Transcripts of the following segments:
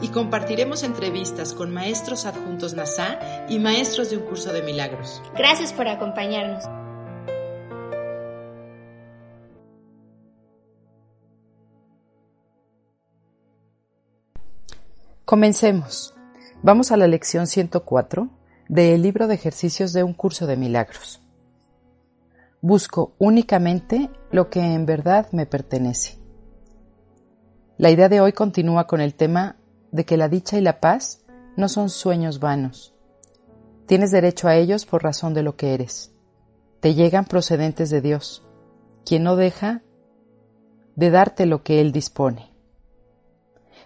Y compartiremos entrevistas con maestros adjuntos NASA y maestros de un curso de milagros. Gracias por acompañarnos. Comencemos. Vamos a la lección 104 del libro de ejercicios de un curso de milagros. Busco únicamente lo que en verdad me pertenece. La idea de hoy continúa con el tema de que la dicha y la paz no son sueños vanos. Tienes derecho a ellos por razón de lo que eres. Te llegan procedentes de Dios, quien no deja de darte lo que Él dispone.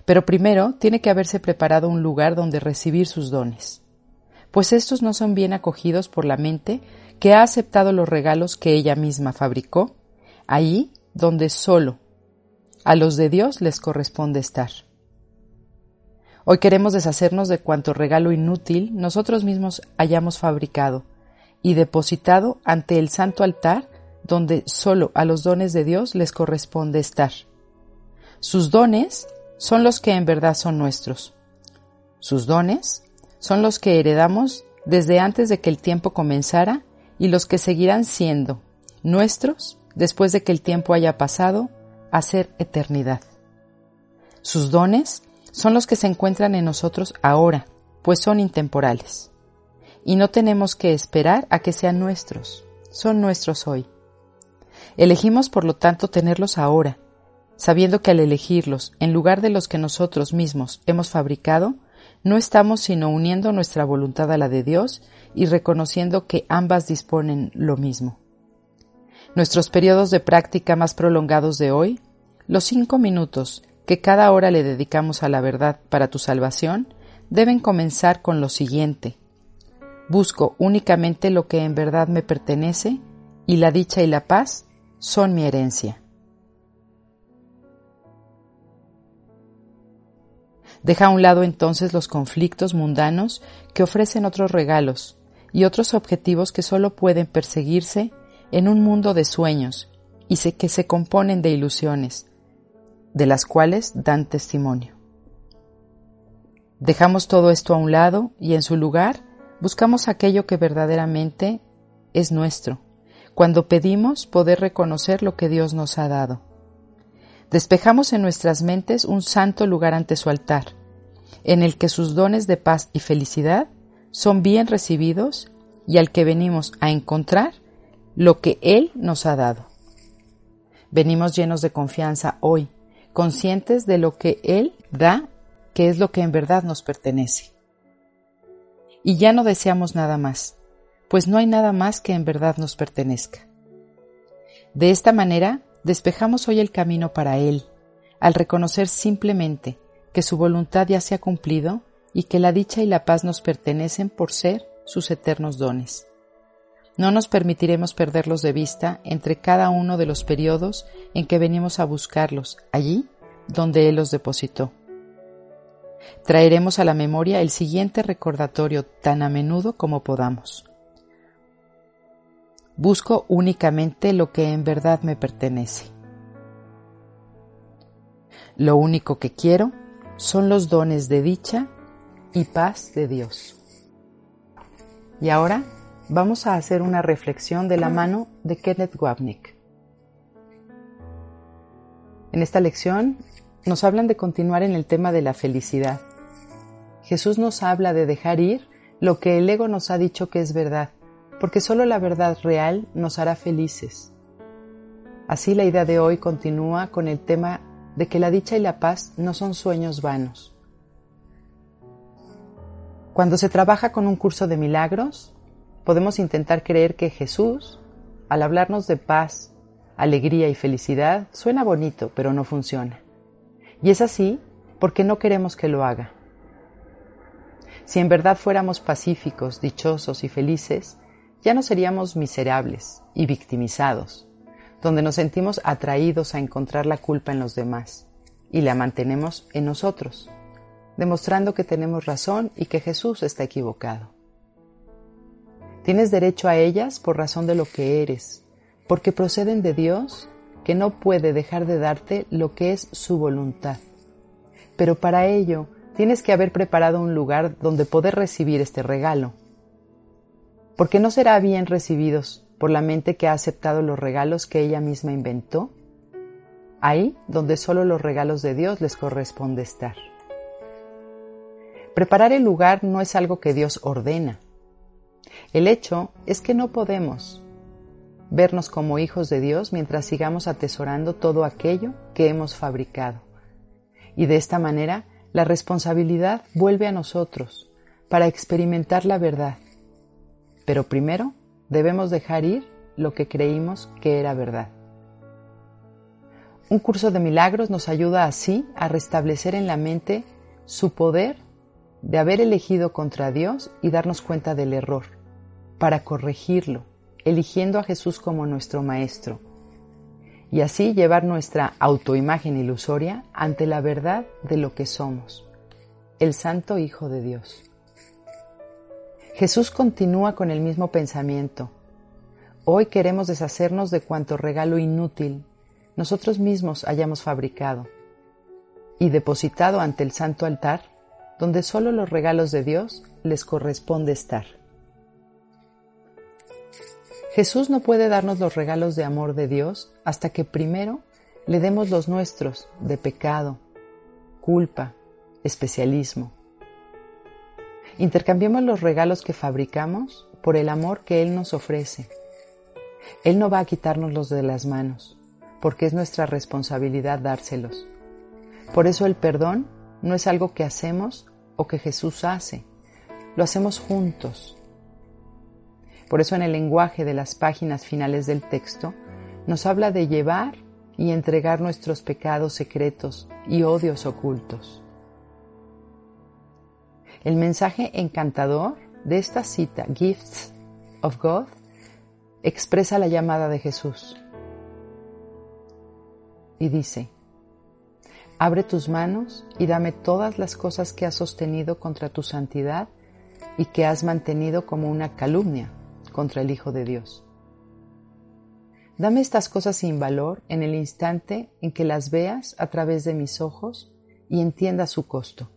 Pero primero tiene que haberse preparado un lugar donde recibir sus dones, pues estos no son bien acogidos por la mente que ha aceptado los regalos que ella misma fabricó, ahí donde solo a los de Dios les corresponde estar. Hoy queremos deshacernos de cuanto regalo inútil nosotros mismos hayamos fabricado y depositado ante el santo altar donde solo a los dones de Dios les corresponde estar. Sus dones son los que en verdad son nuestros. Sus dones son los que heredamos desde antes de que el tiempo comenzara y los que seguirán siendo nuestros después de que el tiempo haya pasado a ser eternidad. Sus dones son los que se encuentran en nosotros ahora, pues son intemporales. Y no tenemos que esperar a que sean nuestros, son nuestros hoy. Elegimos, por lo tanto, tenerlos ahora, sabiendo que al elegirlos en lugar de los que nosotros mismos hemos fabricado, no estamos sino uniendo nuestra voluntad a la de Dios y reconociendo que ambas disponen lo mismo. Nuestros periodos de práctica más prolongados de hoy, los cinco minutos que cada hora le dedicamos a la verdad para tu salvación, deben comenzar con lo siguiente. Busco únicamente lo que en verdad me pertenece y la dicha y la paz son mi herencia. Deja a un lado entonces los conflictos mundanos que ofrecen otros regalos y otros objetivos que solo pueden perseguirse en un mundo de sueños y que se componen de ilusiones, de las cuales dan testimonio. Dejamos todo esto a un lado y en su lugar buscamos aquello que verdaderamente es nuestro, cuando pedimos poder reconocer lo que Dios nos ha dado. Despejamos en nuestras mentes un santo lugar ante su altar, en el que sus dones de paz y felicidad son bien recibidos y al que venimos a encontrar lo que Él nos ha dado. Venimos llenos de confianza hoy, conscientes de lo que Él da, que es lo que en verdad nos pertenece. Y ya no deseamos nada más, pues no hay nada más que en verdad nos pertenezca. De esta manera, despejamos hoy el camino para Él, al reconocer simplemente que su voluntad ya se ha cumplido y que la dicha y la paz nos pertenecen por ser sus eternos dones. No nos permitiremos perderlos de vista entre cada uno de los periodos en que venimos a buscarlos, allí donde Él los depositó. Traeremos a la memoria el siguiente recordatorio tan a menudo como podamos. Busco únicamente lo que en verdad me pertenece. Lo único que quiero son los dones de dicha y paz de Dios. Y ahora vamos a hacer una reflexión de la mano de Kenneth Wapnick. En esta lección nos hablan de continuar en el tema de la felicidad. Jesús nos habla de dejar ir lo que el ego nos ha dicho que es verdad, porque solo la verdad real nos hará felices. Así la idea de hoy continúa con el tema de que la dicha y la paz no son sueños vanos. Cuando se trabaja con un curso de milagros, podemos intentar creer que Jesús, al hablarnos de paz, alegría y felicidad, suena bonito, pero no funciona. Y es así porque no queremos que lo haga. Si en verdad fuéramos pacíficos, dichosos y felices, ya no seríamos miserables y victimizados, donde nos sentimos atraídos a encontrar la culpa en los demás y la mantenemos en nosotros, demostrando que tenemos razón y que Jesús está equivocado. Tienes derecho a ellas por razón de lo que eres, porque proceden de Dios que no puede dejar de darte lo que es su voluntad. Pero para ello tienes que haber preparado un lugar donde poder recibir este regalo. Porque no será bien recibidos por la mente que ha aceptado los regalos que ella misma inventó, ahí donde solo los regalos de Dios les corresponde estar. Preparar el lugar no es algo que Dios ordena. El hecho es que no podemos vernos como hijos de Dios mientras sigamos atesorando todo aquello que hemos fabricado. Y de esta manera la responsabilidad vuelve a nosotros para experimentar la verdad. Pero primero debemos dejar ir lo que creímos que era verdad. Un curso de milagros nos ayuda así a restablecer en la mente su poder de haber elegido contra Dios y darnos cuenta del error, para corregirlo, eligiendo a Jesús como nuestro Maestro y así llevar nuestra autoimagen ilusoria ante la verdad de lo que somos, el Santo Hijo de Dios. Jesús continúa con el mismo pensamiento. Hoy queremos deshacernos de cuanto regalo inútil nosotros mismos hayamos fabricado y depositado ante el santo altar, donde solo los regalos de Dios les corresponde estar. Jesús no puede darnos los regalos de amor de Dios hasta que primero le demos los nuestros de pecado, culpa, especialismo. Intercambiemos los regalos que fabricamos por el amor que Él nos ofrece. Él no va a quitarnos los de las manos, porque es nuestra responsabilidad dárselos. Por eso el perdón no es algo que hacemos o que Jesús hace, lo hacemos juntos por eso en el lenguaje de las páginas finales del texto nos habla de llevar y entregar nuestros pecados secretos y odios ocultos. El mensaje encantador de esta cita, Gifts of God, expresa la llamada de Jesús y dice, Abre tus manos y dame todas las cosas que has sostenido contra tu santidad y que has mantenido como una calumnia contra el Hijo de Dios. Dame estas cosas sin valor en el instante en que las veas a través de mis ojos y entiendas su costo.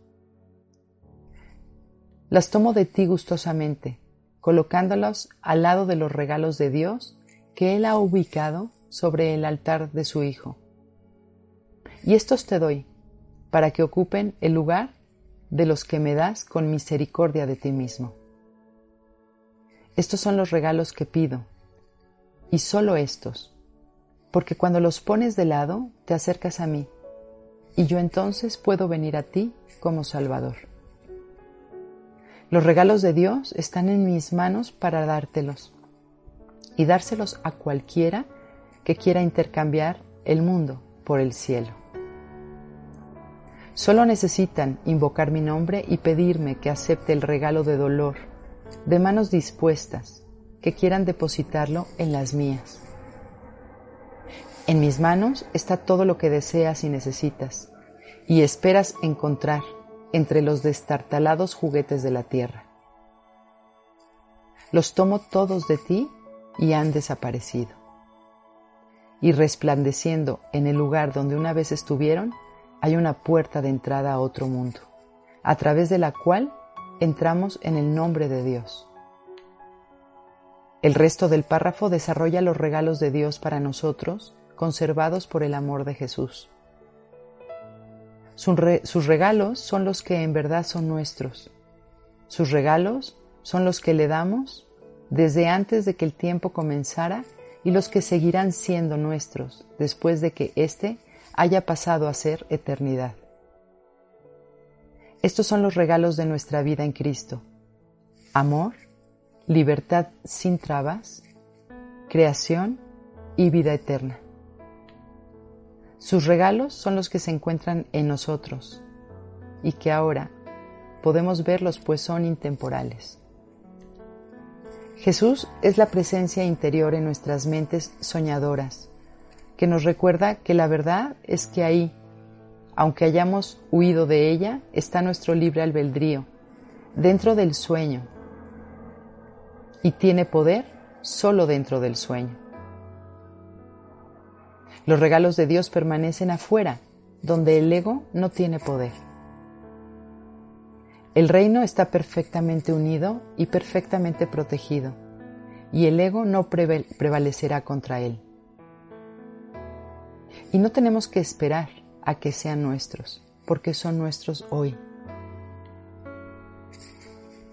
Las tomo de ti gustosamente, colocándolas al lado de los regalos de Dios que Él ha ubicado sobre el altar de su Hijo. Y estos te doy, para que ocupen el lugar de los que me das con misericordia de ti mismo. Estos son los regalos que pido, y solo estos, porque cuando los pones de lado te acercas a mí, y yo entonces puedo venir a ti como Salvador. Los regalos de Dios están en mis manos para dártelos, y dárselos a cualquiera que quiera intercambiar el mundo por el cielo. Solo necesitan invocar mi nombre y pedirme que acepte el regalo de dolor de manos dispuestas que quieran depositarlo en las mías. En mis manos está todo lo que deseas y necesitas, y esperas encontrar entre los destartalados juguetes de la tierra. Los tomo todos de ti y han desaparecido. Y resplandeciendo en el lugar donde una vez estuvieron, hay una puerta de entrada a otro mundo, a través de la cual entramos en el nombre de Dios. El resto del párrafo desarrolla los regalos de Dios para nosotros, conservados por el amor de Jesús. Sus regalos son los que en verdad son nuestros. Sus regalos son los que le damos desde antes de que el tiempo comenzara y los que seguirán siendo nuestros después de que éste haya pasado a ser eternidad. Estos son los regalos de nuestra vida en Cristo. Amor, libertad sin trabas, creación y vida eterna. Sus regalos son los que se encuentran en nosotros y que ahora, podemos verlos pues son intemporales. Jesús es la presencia interior en nuestras mentes soñadoras, que nos recuerda que la verdad es que ahí, aunque hayamos huido de ella, está nuestro libre albedrío, dentro del sueño, y tiene poder solo dentro del sueño. Los regalos de Dios permanecen afuera, donde el ego no tiene poder. El reino está perfectamente unido y perfectamente protegido, y el ego no prevalecerá contra él. Y no tenemos que esperar a que sean nuestros, porque son nuestros hoy.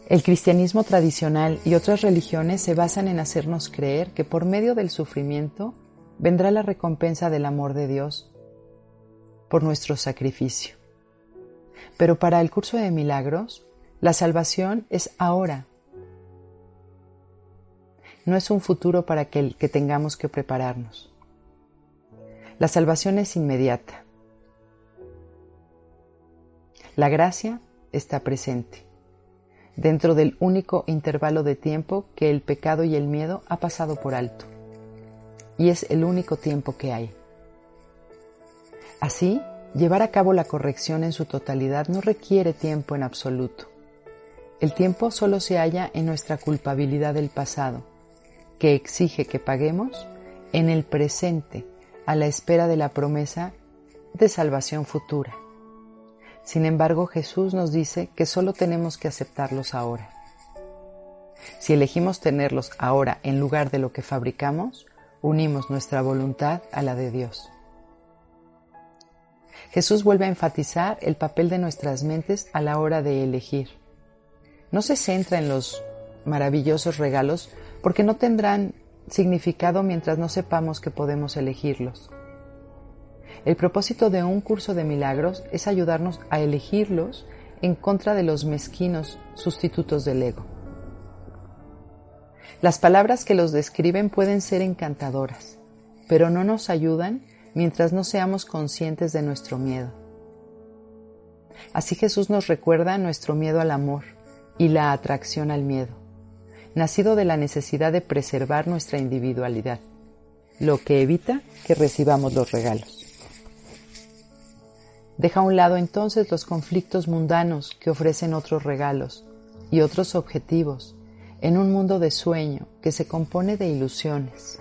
El cristianismo tradicional y otras religiones se basan en hacernos creer que por medio del sufrimiento vendrá la recompensa del amor de Dios por nuestro sacrificio. Pero para el curso de milagros, la salvación es ahora. No es un futuro para el que tengamos que prepararnos. La salvación es inmediata. La gracia está presente, dentro del único intervalo de tiempo que el pecado y el miedo ha pasado por alto. Y es el único tiempo que hay. Así, Llevar a cabo la corrección en su totalidad no requiere tiempo en absoluto. El tiempo solo se halla en nuestra culpabilidad del pasado, que exige que paguemos en el presente a la espera de la promesa de salvación futura. Sin embargo, Jesús nos dice que solo tenemos que aceptarlos ahora. Si elegimos tenerlos ahora en lugar de lo que fabricamos, unimos nuestra voluntad a la de Dios. Jesús vuelve a enfatizar el papel de nuestras mentes a la hora de elegir. No se centra en los maravillosos regalos porque no tendrán significado mientras no sepamos que podemos elegirlos. El propósito de un curso de milagros es ayudarnos a elegirlos en contra de los mezquinos sustitutos del ego. Las palabras que los describen pueden ser encantadoras, pero no nos ayudan mientras no seamos conscientes de nuestro miedo. Así Jesús nos recuerda nuestro miedo al amor y la atracción al miedo, nacido de la necesidad de preservar nuestra individualidad, lo que evita que recibamos los regalos. Deja a un lado entonces los conflictos mundanos que ofrecen otros regalos y otros objetivos en un mundo de sueño que se compone de ilusiones.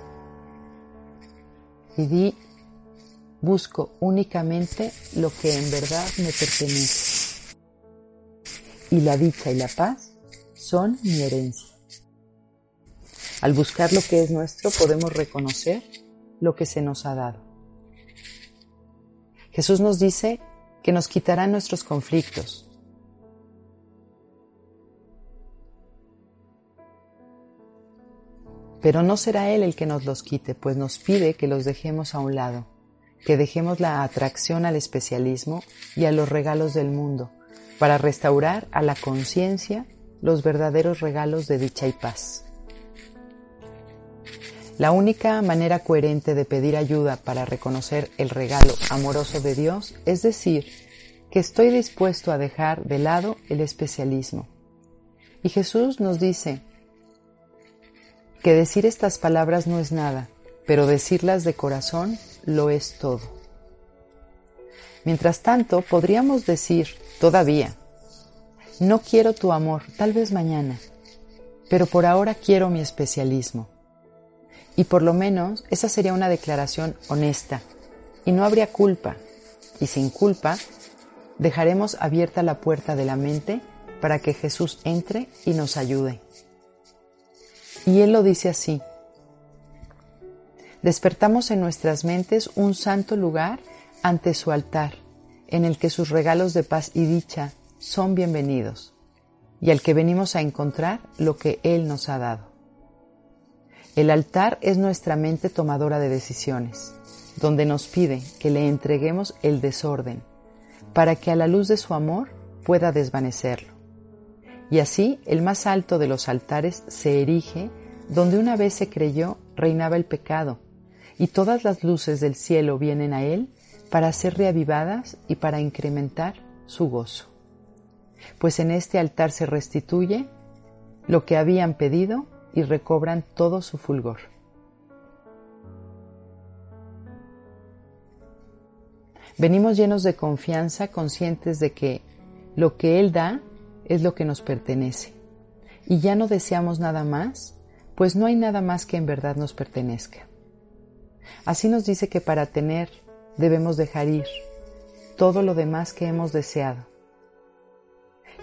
Y di busco únicamente lo que en verdad me pertenece. Y la dicha y la paz son mi herencia. Al buscar lo que es nuestro podemos reconocer lo que se nos ha dado. Jesús nos dice que nos quitará nuestros conflictos. Pero no será Él el que nos los quite, pues nos pide que los dejemos a un lado que dejemos la atracción al especialismo y a los regalos del mundo para restaurar a la conciencia los verdaderos regalos de dicha y paz. La única manera coherente de pedir ayuda para reconocer el regalo amoroso de Dios es decir que estoy dispuesto a dejar de lado el especialismo. Y Jesús nos dice que decir estas palabras no es nada, pero decirlas de corazón lo es todo. Mientras tanto, podríamos decir todavía, no quiero tu amor, tal vez mañana, pero por ahora quiero mi especialismo. Y por lo menos esa sería una declaración honesta, y no habría culpa, y sin culpa, dejaremos abierta la puerta de la mente para que Jesús entre y nos ayude. Y Él lo dice así, despertamos en nuestras mentes un santo lugar ante su altar, en el que sus regalos de paz y dicha son bienvenidos, y al que venimos a encontrar lo que Él nos ha dado. El altar es nuestra mente tomadora de decisiones, donde nos pide que le entreguemos el desorden, para que a la luz de su amor pueda desvanecerlo. Y así el más alto de los altares se erige donde una vez se creyó reinaba el pecado, y todas las luces del cielo vienen a Él para ser reavivadas y para incrementar su gozo. pues en este altar se restituye lo que habían pedido y recobran todo su fulgor. Venimos llenos de confianza, conscientes de que lo que Él da es lo que nos pertenece. Y ya no deseamos nada más, pues no hay nada más que en verdad nos pertenezca. Así nos dice que para tener debemos dejar ir todo lo demás que hemos deseado.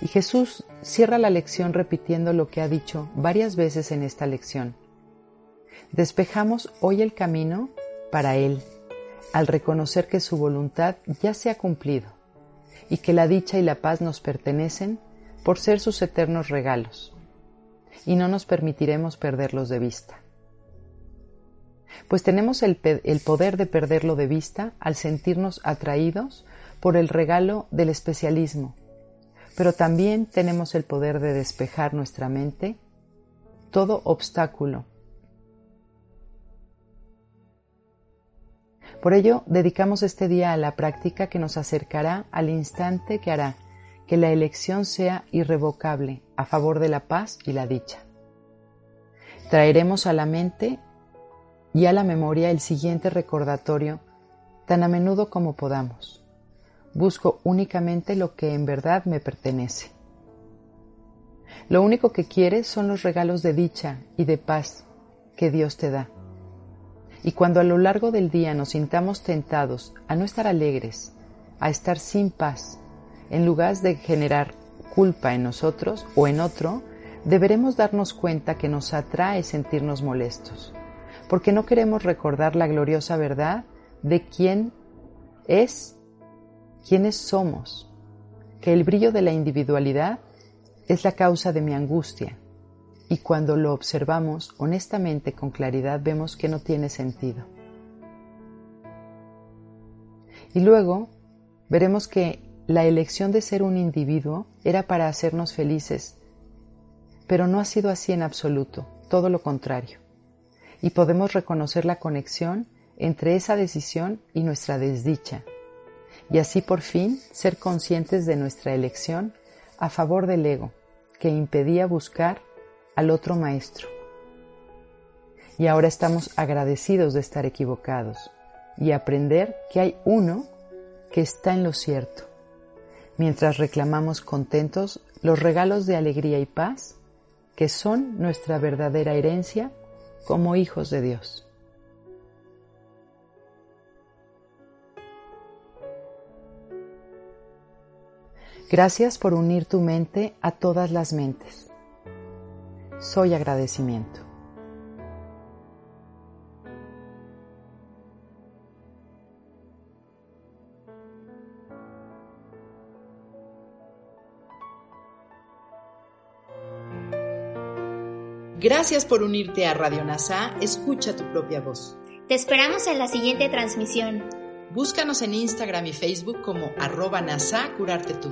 Y Jesús cierra la lección repitiendo lo que ha dicho varias veces en esta lección. Despejamos hoy el camino para Él, al reconocer que su voluntad ya se ha cumplido y que la dicha y la paz nos pertenecen por ser sus eternos regalos, y no nos permitiremos perderlos de vista. Pues tenemos el, poder de perderlo de vista al sentirnos atraídos por el regalo del especialismo, pero también tenemos el poder de despejar nuestra mente todo obstáculo. Por ello, dedicamos este día a la práctica que nos acercará al instante que hará que la elección sea irrevocable a favor de la paz y la dicha. Traeremos a la mente y a la memoria el siguiente recordatorio tan a menudo como podamos. Busco únicamente lo que en verdad me pertenece. Lo único que quieres son los regalos de dicha y de paz que Dios te da. Y cuando a lo largo del día nos sintamos tentados a no estar alegres, a estar sin paz, en lugar de generar culpa en nosotros o en otro, deberemos darnos cuenta que nos atrae sentirnos molestos, porque no queremos recordar la gloriosa verdad de quién es, quiénes somos, que el brillo de la individualidad es la causa de mi angustia, y cuando lo observamos honestamente con claridad vemos que no tiene sentido. Y luego veremos que la elección de ser un individuo era para hacernos felices, pero no ha sido así en absoluto, todo lo contrario. Y podemos reconocer la conexión entre esa decisión y nuestra desdicha, y así por fin ser conscientes de nuestra elección a favor del ego, que impedía buscar al otro maestro. Y ahora estamos agradecidos de estar equivocados y aprender que hay uno que está en lo cierto mientras reclamamos contentos los regalos de alegría y paz que son nuestra verdadera herencia como hijos de Dios. Gracias por unir tu mente a todas las mentes. Soy agradecimiento. Gracias por unirte a Radio NASA. Escucha tu propia voz. Te esperamos en la siguiente transmisión. Búscanos en Instagram y Facebook como arroba NASA Curarte Tú.